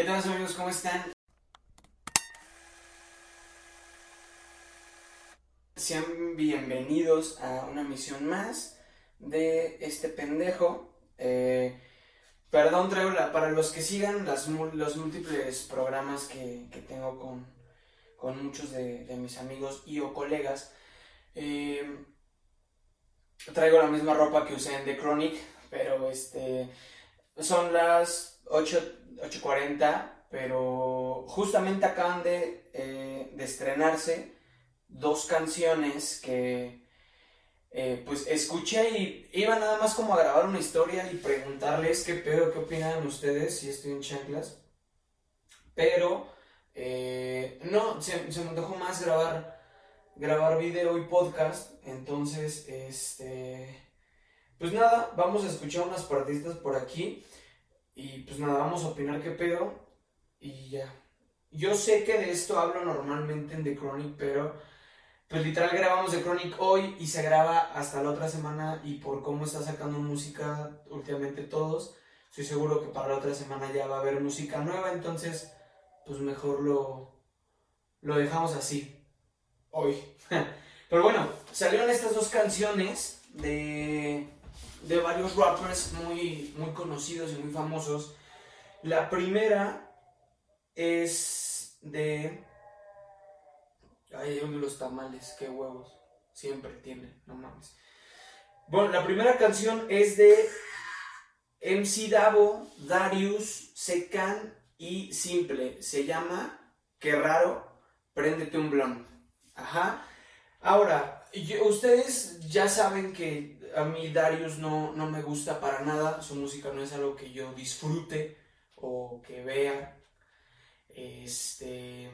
¿Qué tal amigos? ¿Cómo están? Sean bienvenidos a una misión más de este pendejo. Eh, perdón, traigo la, para los que sigan los múltiples programas que, tengo con, muchos de, mis amigos y o colegas. Eh, traigo la misma ropa que usé en The Chronic, pero este son las 8.40, pero justamente acaban de, eh, de estrenarse dos canciones que eh, pues escuché y iba nada más como a grabar una historia y preguntarles qué pedo, qué opinan ustedes si estoy en chanclas. Pero eh, no, se, me dejó más grabar, grabar video y podcast. Entonces, este... Pues nada, vamos a escuchar unas partiditas por aquí. Y pues nada, vamos a opinar qué pedo. Y ya. Yo sé que de esto hablo normalmente en The Chronic, pero pues literal grabamos The Chronic hoy y se graba hasta la otra semana y por cómo está sacando música últimamente todos, estoy seguro que para la otra semana ya va a haber música nueva, entonces pues mejor lo, lo dejamos así hoy. Pero bueno, salieron estas dos canciones de, de varios rappers muy, muy conocidos y muy famosos. La primera es de Ay, los tamales, qué huevos. Siempre tienen, no mames. Bueno, la primera canción es de MC Davo, Darius, Secan y Simple. Se llama Qué raro, préndete un blond. Ajá. Ahora, ustedes ya saben que a mí Darius no, no me gusta para nada. Su música no es algo que yo disfrute o que vea. Este.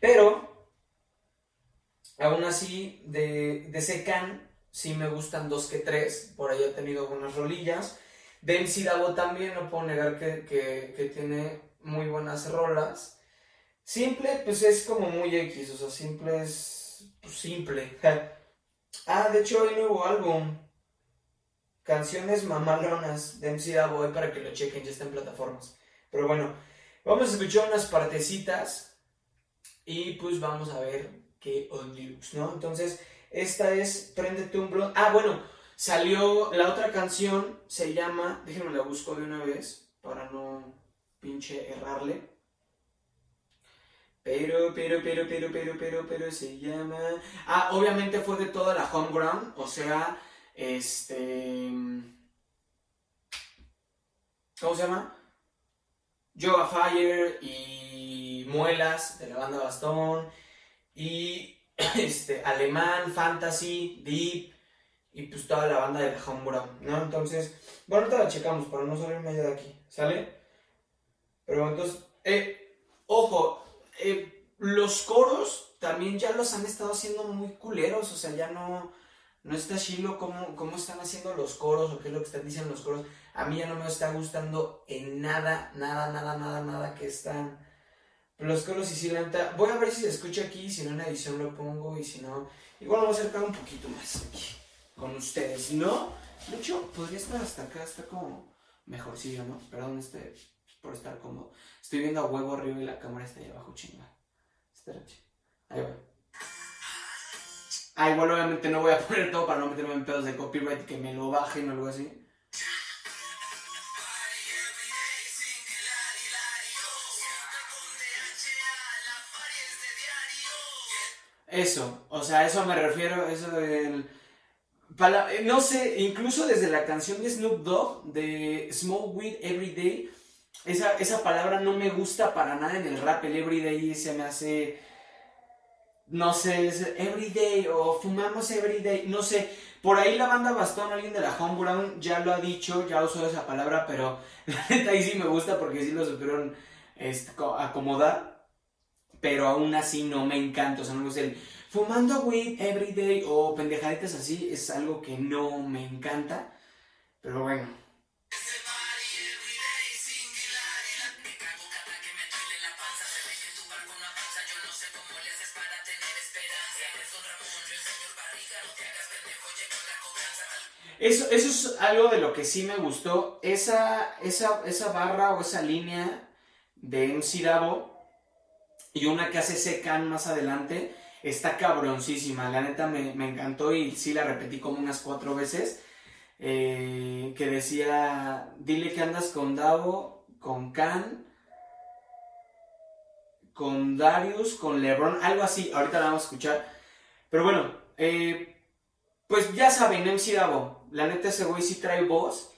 Pero, aún así, de, de Secan, sí me gustan dos que tres. Por ahí he tenido algunas rolillas. De MC Davo también, no puedo negar que, que, que, tiene muy buenas rolas. Simple, pues es como muy X, o sea, simple es pues, simple. ah, de hecho hay nuevo álbum. Canciones mamalonas de MC Davo, para que lo chequen, ya está en plataformas. Pero bueno, vamos a escuchar unas partecitas y pues vamos a ver qué on ¿no? Entonces, esta es Préndete un blog. Ah, bueno, salió la otra canción, se llama, déjenme la busco de una vez para no pinche errarle. Pero, pero, pero, pero, pero, pero, pero, se llama... Ah, obviamente fue de toda la homeground, o sea, este... ¿Cómo se llama? Yoga Fire y Muelas, de la banda Bastón, y este, Alemán, Fantasy, Deep, y pues toda la banda de Brown, ¿no? Entonces, bueno, ahorita la checamos para no salirme ya de aquí, ¿sale? Pero entonces, eh, ojo, eh, los coros también ya los han estado haciendo muy culeros, o sea, ya no, no está chilo cómo, cómo están haciendo los coros o qué es lo que están diciendo los coros. A mí ya no me está gustando en nada, nada, nada, nada, nada que están los coros y si la Voy a ver si se escucha aquí, si no en edición lo pongo y si no. Igual voy a acercar un poquito más aquí con ustedes. ¿No? De hecho, podría estar hasta acá, está como mejorcillo, ¿no? Perdón, este, por estar cómodo. Estoy viendo a huevo arriba y la cámara está ahí abajo, chinga. Ahí va. Ah, igual obviamente no voy a poner todo para no meterme en pedos de copyright que me lo bajen o algo así. Eso, o sea, eso me refiero, eso del... no sé, incluso desde la canción de Snoop Dogg, de Smoke Weed Every Day, esa, esa palabra no me gusta para nada en el rap, el everyday se me hace, no sé, es everyday o fumamos everyday, no sé, por ahí la banda Bastón, alguien de la Homeground ya lo ha dicho, ya usó esa palabra, pero la neta ahí sí me gusta porque sí lo supieron acomodar pero aún así no me encanta. O sea, no me el fumando weed everyday o pendejaditas así es algo que no me encanta. Pero bueno. Eso, eso es algo de lo que sí me gustó. Esa, esa, esa barra o esa línea de MC Davo y una que hace Secan más adelante está cabroncísima. La neta me, me, encantó y sí la repetí como unas cuatro veces. Eh, que decía, dile que andas con Davo, con Can, con Darius, con Lebron, algo así. Ahorita la vamos a escuchar. Pero bueno, eh, pues ya saben, MC Davo. La neta ese güey sí trae voz.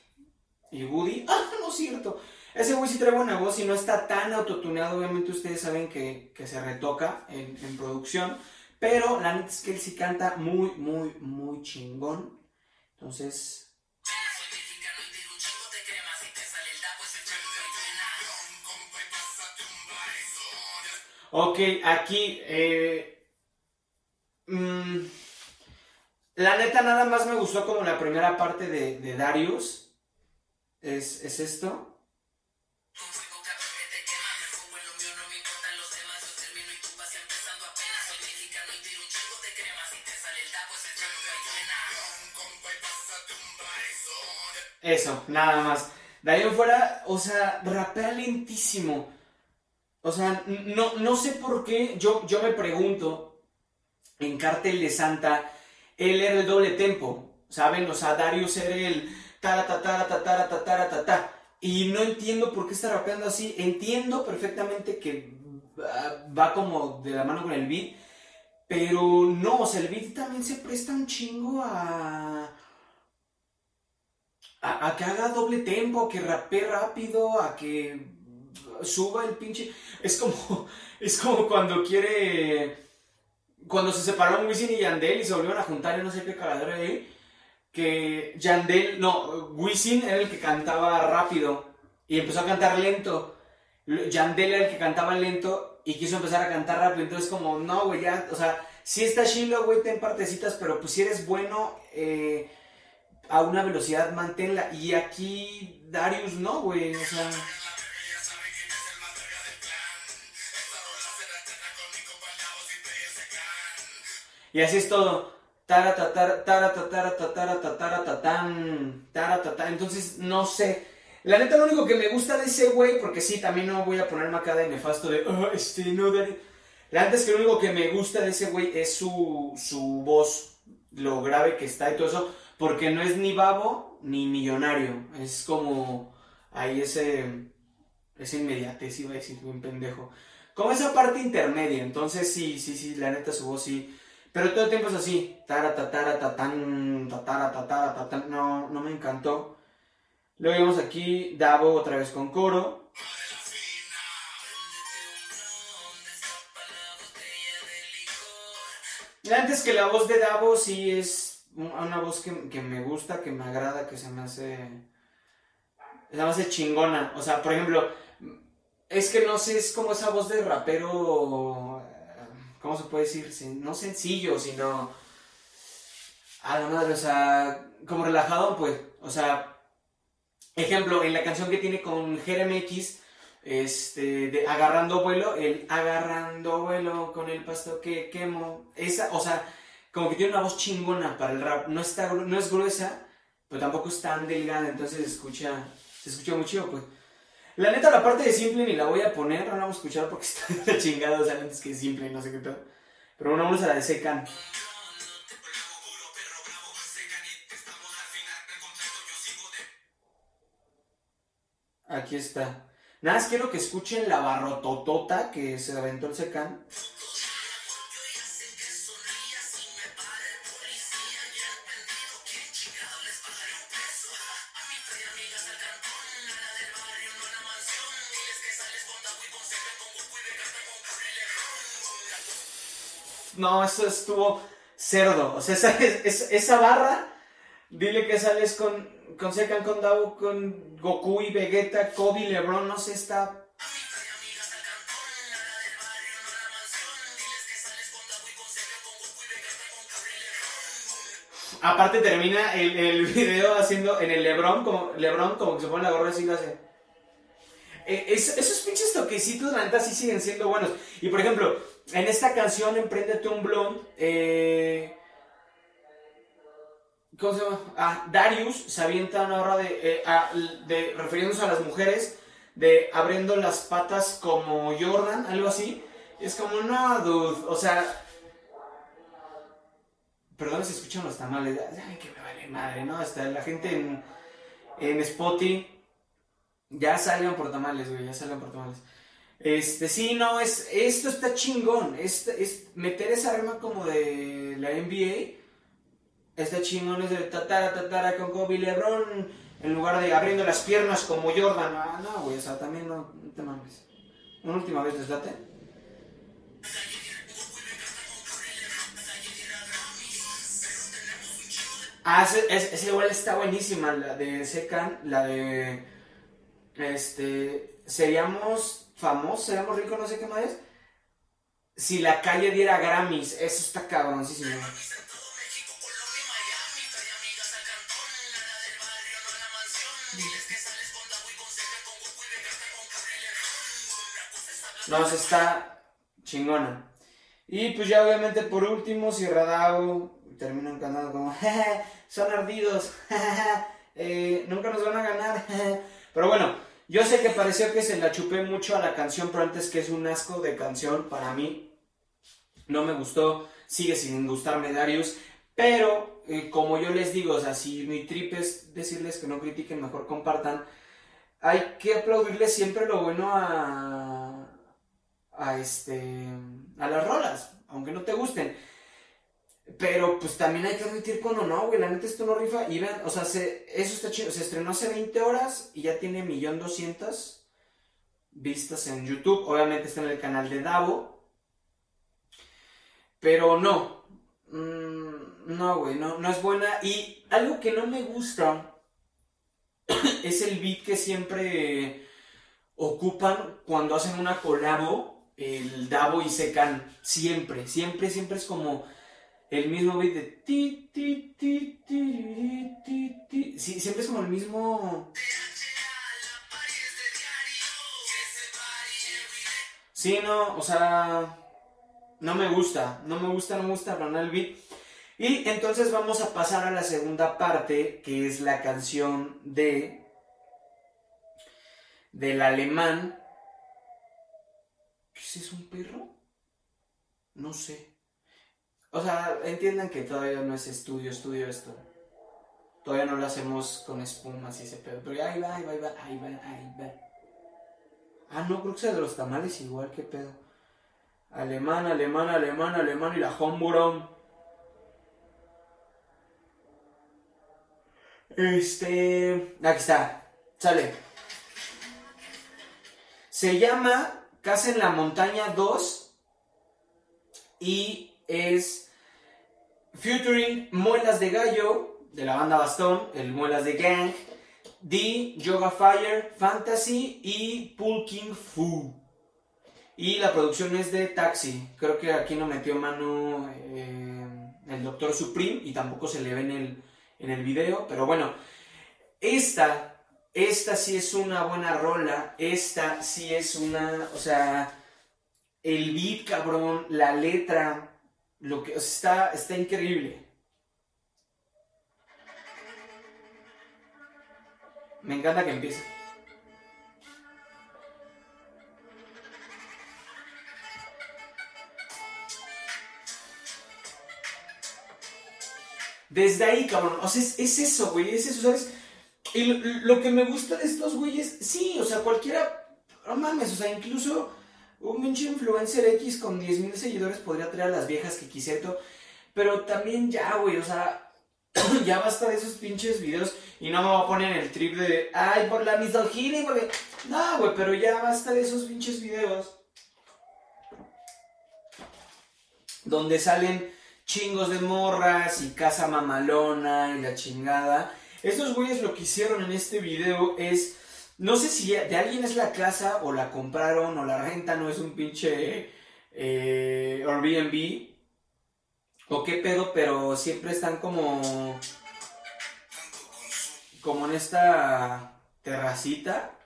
Y Woody, ah, no es cierto. Ese güey sí trae buena voz y no está tan autotuneado. Obviamente ustedes saben que, que se retoca en, en, producción. Pero la neta es que él sí canta muy, muy, muy chingón. Entonces... Ok, aquí... Eh, mmm, la neta nada más me gustó como la primera parte de, de Darius. Es, es esto. Eso, nada más. De ahí en fuera, o sea, rapea lentísimo. O sea, no, no sé por qué, yo, yo me pregunto, en Cártel de Santa, él era el doble tempo, ¿saben? O sea, Darius era el ta ta ta ta ta ta ta ta ta y no entiendo por qué está rapeando así. Entiendo perfectamente que va como de la mano con el beat, pero no, o sea, el beat también se presta un chingo a a, que haga doble tempo, a que rapee rápido, a que suba el pinche. Es como, es como cuando quiere. Cuando se separaron Wisin y Yandel y se volvieron a juntar y no sé qué cagadero ahí. Que Yandel, no, Wisin era el que cantaba rápido y empezó a cantar lento. Yandel era el que cantaba lento y quiso empezar a cantar rápido. Entonces, como, no, güey, ya, o sea, si está chilo, güey, ten partecitas, pero pues si eres bueno, eh a una velocidad manténla. Y aquí Darius no, güey, o sea... Y así es todo. Entonces, no sé. La neta, lo único que me gusta de ese güey, porque sí, también no voy a ponerme acá de nefasto de, este, no, La neta es que lo único que me gusta de ese güey es su, su voz, lo grave que está y todo eso. Porque no es ni babo ni millonario. Es como ahí ese, ese inmediatez, iba a decir, un pendejo. Como esa parte intermedia. Entonces sí, sí, sí, la neta su voz sí. Pero todo el tiempo es así. Taratataratatan, tatara, No, no me encantó. Luego vemos aquí Davo otra vez con coro. Antes que la voz de Davo sí es una voz que, me gusta, que me agrada, que se me hace. Se me hace chingona. O sea, por ejemplo, es que no sé, es como esa voz de rapero. ¿Cómo se puede decir? No sencillo, sino. A la madre, o sea, como relajado, pues. O sea, ejemplo, en la canción que tiene con Jeremy X, este, de Agarrando vuelo, el Agarrando vuelo con el pasto que quemo. Esa, o sea como que tiene una voz chingona para el rap. No, está, no es gruesa, pero tampoco es tan delgada, entonces se escucha, se escucha muy chido, pues. La neta, la parte de simple ni la voy a poner, no la vamos a escuchar porque está chingada, o sea, antes que simple, no sé qué tal. Pero bueno, vamos a la de Secan. Aquí está. Nada más quiero que escuchen la barrototota que se aventó el Secan. No, eso estuvo cerdo. O sea, esa, barra, dile que sales con, con Sekan, con Dao, con Goku y Vegeta, Kobe, Lebron, no sé, está... Aparte termina el, el, video haciendo en el Lebron, como, Lebron como que se pone la gorra así lo hace. Eh, esos pinches toquecitos, la neta, sí siguen siendo buenos. Y por ejemplo, en esta canción, Emprendete un Blond, eh, ¿Cómo se llama? Ah, Darius se avienta una hora de, eh, de. refiriéndose a las mujeres, de abriendo las patas como Jordan, algo así. Es como, no, dude. O sea. Perdón si escuchan los tamales. Ay, que me vale madre, ¿no? Hasta la gente en, en Spotify. Ya salgan por tamales, güey, ya salgan por tamales. Este, sí, no, es, esto está chingón. Es, es meter esa arma como de la NBA. Está chingón, es de tatara, tatara con Kobe LeBron. En lugar de abriendo las piernas como Jordan. Ah, no, güey, o sea, también no, te mames. Una última vez, deslate. Ah, ese igual está buenísima, la de Secan, la de. Este. Seríamos famosos, seríamos ricos, no sé qué más es. Si la calle diera Grammys, eso está cabroncísimo. No, se está chingona. Y pues ya obviamente por último, si Radao termina cantando como, "Jeje, son ardidos, eh, nunca nos van a ganar. Pero bueno, yo sé que pareció que se la chupé mucho a la canción, pero antes que es un asco de canción para mí. No me gustó, sigue sin gustarme Darius, pero eh, como yo les digo, o sea, si mi trip es decirles que no critiquen, mejor compartan, hay que aplaudirle siempre lo bueno a, a este, a las rolas, aunque no te gusten. Pero pues también hay que admitir cuando no, güey, la neta esto no rifa. Y vean, o sea, se- eso está chido. Se estrenó hace 20 horas y ya tiene 1.200.000 vistas en YouTube. Obviamente está en el canal de Davo. Pero no. Mm, no, güey, no, no es buena. Y algo que no me gusta es el beat que siempre ocupan cuando hacen una colabo. El Davo y Secan. Siempre, siempre, siempre es como el mismo beat de ti, ti, ti, ti, ti, ti. Sí, siempre es como el mismo. Sí, no, o sea, no me gusta, no me gusta, no me gusta nada el beat. Y entonces vamos a pasar a la segunda parte, que es la canción de del alemán. ¿Qué es un perro? No sé. O sea, entiendan que todavía no es estudio, estudio esto. Todavía no lo hacemos con espumas y ese pedo. Pero ahí va, ahí va, ahí va, ahí va, ahí va. Ah, no, creo que sea de los tamales igual, que pedo. Alemán, alemán, alemán, alemán y la Homburg. Este. Aquí está. Sale. Se llama Casa en la Montaña 2 y es featuring Muelas de Gallo de la banda Bastón, el Muelas de Gang, D, Yoga Fire, Fantasy y Pulking Fu. Y la producción es de Taxi. Creo que aquí no metió mano eh, el Doctor Supreme y tampoco se le ve en el, en el video. Pero bueno, esta, esta sí es una buena rola. Esta sí es una, o sea, el beat, cabrón, la letra, lo que está, está increíble. Me encanta que empiece. Desde ahí, cabrón. O sea, es, es eso, güey. Es eso, ¿sabes? Y lo, lo que me gusta de estos güeyes, sí, o sea, cualquiera. No mames, o sea, incluso un pinche influencer X con 10.000 seguidores podría traer a las viejas que todo, Pero también ya, güey, o sea, ya basta de esos pinches videos. Y no me voy a poner el trip de, ay, por la misoginia, porque. No, güey, pero ya basta de esos pinches videos. Donde salen chingos de morras y casa mamalona y la chingada. Estos güeyes lo que hicieron en este video es. No sé si de alguien es la casa o la compraron o la renta, no es un pinche eh, Airbnb o qué pedo, pero siempre están como. como en esta terracita.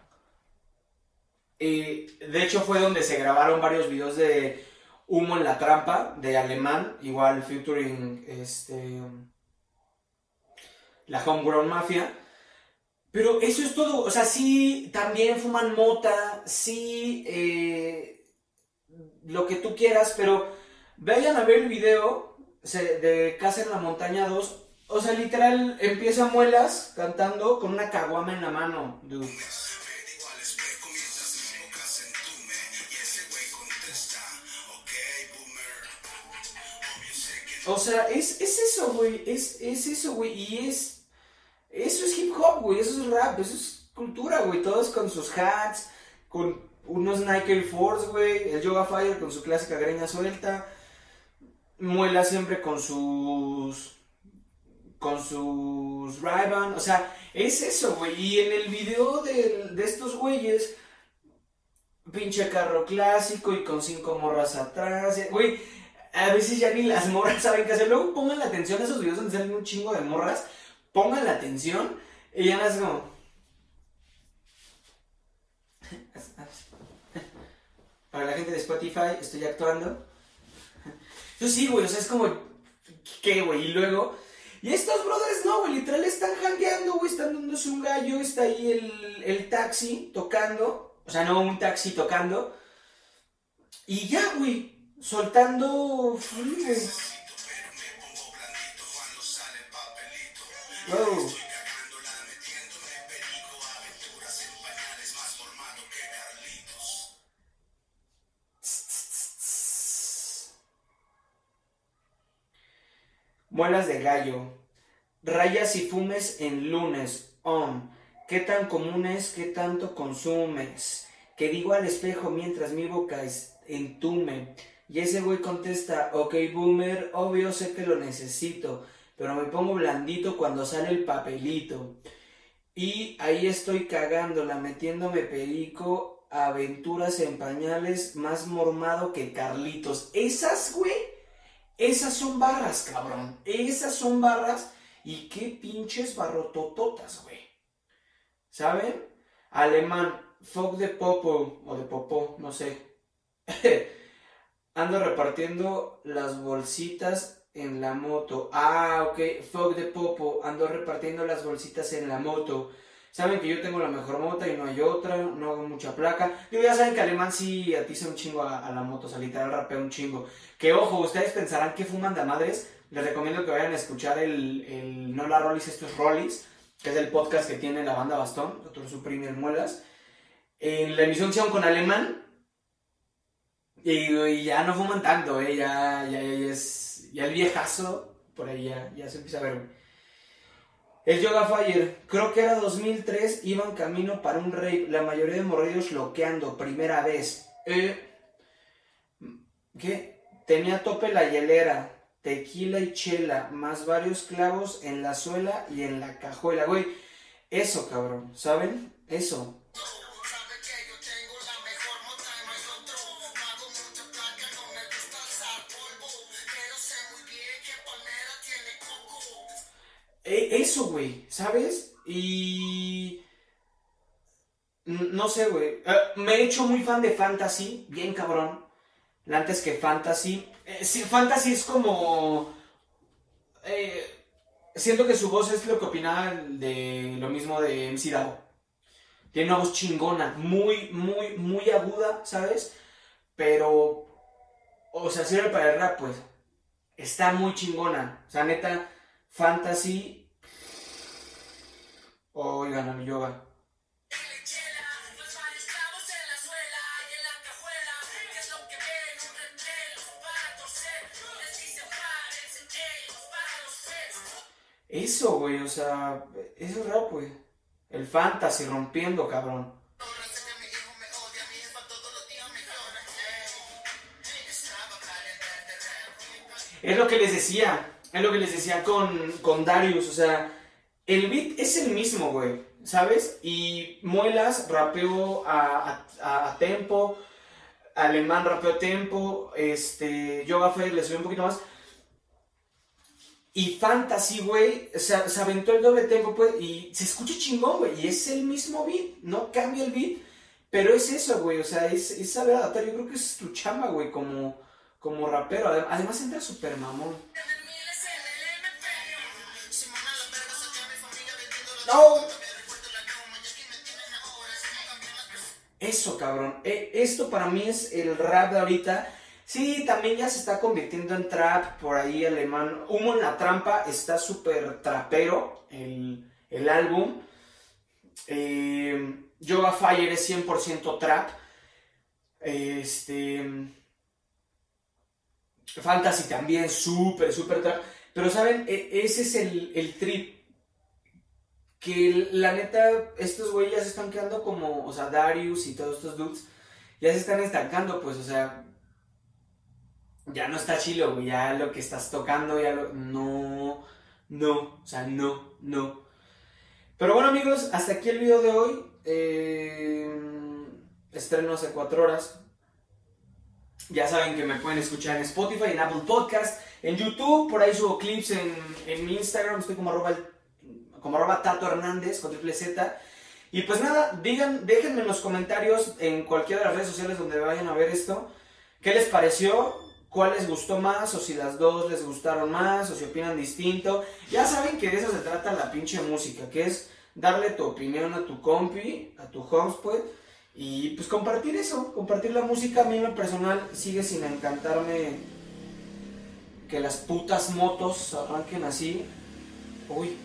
Eh, de hecho, fue donde se grabaron varios videos de Humo en la trampa de alemán, igual featuring este la Homegrown Mafia. Pero eso es todo. O sea, sí, también fuman mota, sí, eh, lo que tú quieras, pero vayan a ver el video de Casa en la Montaña 2. O sea, literal, empieza Muelas cantando con una caguama en la mano, dude. O sea, es, es eso, güey. Es, es eso, güey. Y es. Eso es hip hop, güey. Eso es rap. Eso es cultura, güey. Todos con sus hats. Con unos Nike Force, güey. El Yoga Fire con su clásica greña suelta. Muela siempre con sus. Con sus ray O sea, es eso, güey. Y en el video de, de estos güeyes. Pinche carro clásico y con cinco morras atrás. Güey a veces ya ni las morras saben qué hacer. Luego pongan la atención a esos videos donde salen un chingo de morras. Pongan la atención y ya no es como. Para la gente de Spotify, estoy actuando. Yo sí, güey, o sea, es como. ¿Qué, güey? Y luego. Y estos brothers no, güey, literal están jangueando, güey, están dándose un gallo, está ahí el, el taxi tocando. O sea, no un taxi tocando. Y ya, güey soltando Muelas de gallo. Rayas y fumes en lunes. Om. ¿Qué tan común es? ¿Qué tanto consumes? Que digo al espejo mientras mi boca entume y ese güey contesta, ok boomer, obvio sé que lo necesito, pero me pongo blandito cuando sale el papelito. Y ahí estoy cagándola, metiéndome perico, aventuras en pañales, más mormado que Carlitos. Esas, güey, esas son barras, cabrón. Esas son barras y qué pinches barrotototas, güey. ¿Saben? Alemán, fuck de popo, o de popo, no sé. Ando repartiendo las bolsitas en la moto. Ah, ok. Fuck de popo. Ando repartiendo las bolsitas en la moto. Saben que yo tengo la mejor moto y no hay otra. No hago mucha placa. Digo, ya saben que alemán sí atiza un chingo a, la moto. O sea, literal rapea un chingo. Que ojo, ustedes pensarán que fuman de madres. Les recomiendo que vayan a escuchar el, el No la Rollis, esto es Rollis. Que es el podcast que tiene la banda Bastón. Doctor Supreme Muelas. En la emisión con alemán y, ya no fuman tanto, ¿eh? Ya, ya, ya, es. Ya el viejazo, por ahí ya, se empieza a ver, El Yoga Fire, creo que era 2003, iban camino para un rey, la mayoría de morridos loqueando, primera vez. Eh, ¿Qué? Tenía tope la hielera, tequila y chela, más varios clavos en la suela y en la cajuela, güey. Eso, cabrón, ¿saben? Eso. Eso, güey, ¿sabes? Y... No sé, güey. Eh, me he hecho muy fan de Fantasy, bien cabrón. Antes que Fantasy. Eh, sí, Fantasy es como... Eh, siento que su voz es lo que opinaba de lo mismo de MC Dao. Tiene una voz chingona, muy, muy, muy aguda, ¿sabes? Pero... O sea, sirve para el rap, pues. Está muy chingona. O sea, neta fantasy. Oigan a mi yoga. Eso, güey, o sea, eso es rap, güey. El fantasy rompiendo, cabrón. Es lo que les decía. Es lo que les decía con, con Darius, o sea, el beat es el mismo, güey, ¿sabes? Y Muelas rapeó a, a, tempo, Alemán rapeó a tempo, este, Yoga Fire le subió un poquito más. Y Fantasy, güey, se, se, aventó el doble tempo, pues, y se escucha chingón, güey, y es el mismo beat, no cambia el beat, pero es eso, güey, o sea, es, es saber adaptar, yo creo que es tu chamba, güey, como, como rapero, además entra súper mamón. ¡Oh! Eso, cabrón. E, esto para mí es el rap de ahorita. Sí, también ya se está convirtiendo en trap por ahí alemán. Humo en la trampa está súper trapero el, el álbum. Eh, Yoga Fire es 100% trap. Este. Fantasy también, súper, súper trap. Pero, ¿saben? E, ese es el, el trip que la neta, estos güeyes ya se están quedando como, o sea, Darius y todos estos dudes, ya se están estancando, pues, o sea, ya no está chilo, güey, ya lo que estás tocando, ya lo, no, no, o sea, no, no. Pero bueno, amigos, hasta aquí el video de hoy, eh, estreno hace cuatro horas, ya saben que me pueden escuchar en Spotify, en Apple Podcast, en YouTube, por ahí subo clips en, en mi Instagram, estoy como arroba como arroba Tato Hernández con triple Z. Y pues nada, digan, déjenme en los comentarios en cualquiera de las redes sociales donde vayan a ver esto, qué les pareció, cuál les gustó más, o si las dos les gustaron más, o si opinan distinto. Ya saben que de eso se trata la pinche música, que es darle tu opinión a tu compi, a tu homespot, y pues compartir eso, compartir la música. A mí en personal sigue sin encantarme que las putas motos arranquen así. Uy,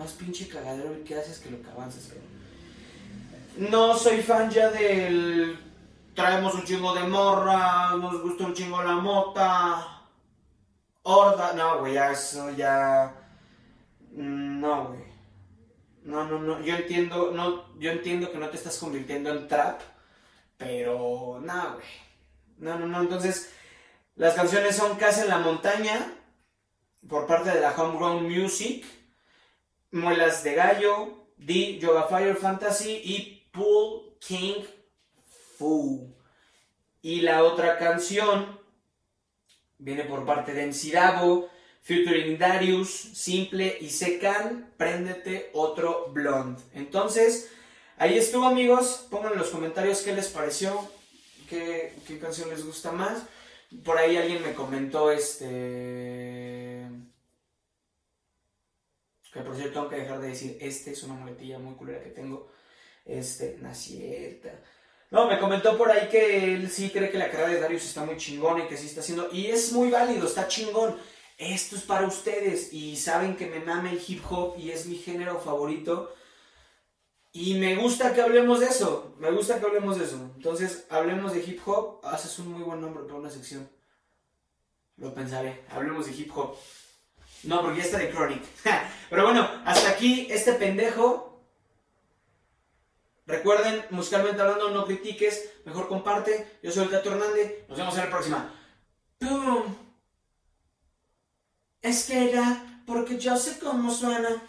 más pinche cagadero que haces que lo que avanzas, No soy fan ya del. Traemos un chingo de morra, nos gusta un chingo la mota. Horda. No, güey, ya eso ya. No, güey. No, no, no. Yo entiendo, no, yo entiendo que no te estás convirtiendo en trap. Pero. No, güey. No, no, no. Entonces. Las canciones son Casa en la Montaña. Por parte de la Homegrown Music Muelas de Gallo, The Yoga Fire Fantasy y Pool King Fu. Y la otra canción viene por parte de Encidabo, featuring Darius, Simple y Secan, Préndete otro Blonde. Entonces, ahí estuvo amigos, pongan en los comentarios qué les pareció, qué, qué canción les gusta más. Por ahí alguien me comentó este que por cierto, tengo que dejar de decir, este es una muletilla muy culera que tengo. Este, no cierta. No, me comentó por ahí que él sí cree que la carrera de Darius está muy chingona y que sí está haciendo. Y es muy válido, está chingón. Esto es para ustedes. Y saben que me mame el hip hop y es mi género favorito. Y me gusta que hablemos de eso. Me gusta que hablemos de eso. Entonces, hablemos de hip hop. Haces un muy buen nombre para una sección. Lo pensaré. Hablemos de hip hop. No, porque ya está de Chronic. Pero bueno, hasta aquí este pendejo. Recuerden, musicalmente hablando, no critiques, mejor comparte. Yo soy el Tato Hernández. Nos vemos en la próxima. ¡Pum! Es que era porque yo sé cómo suena.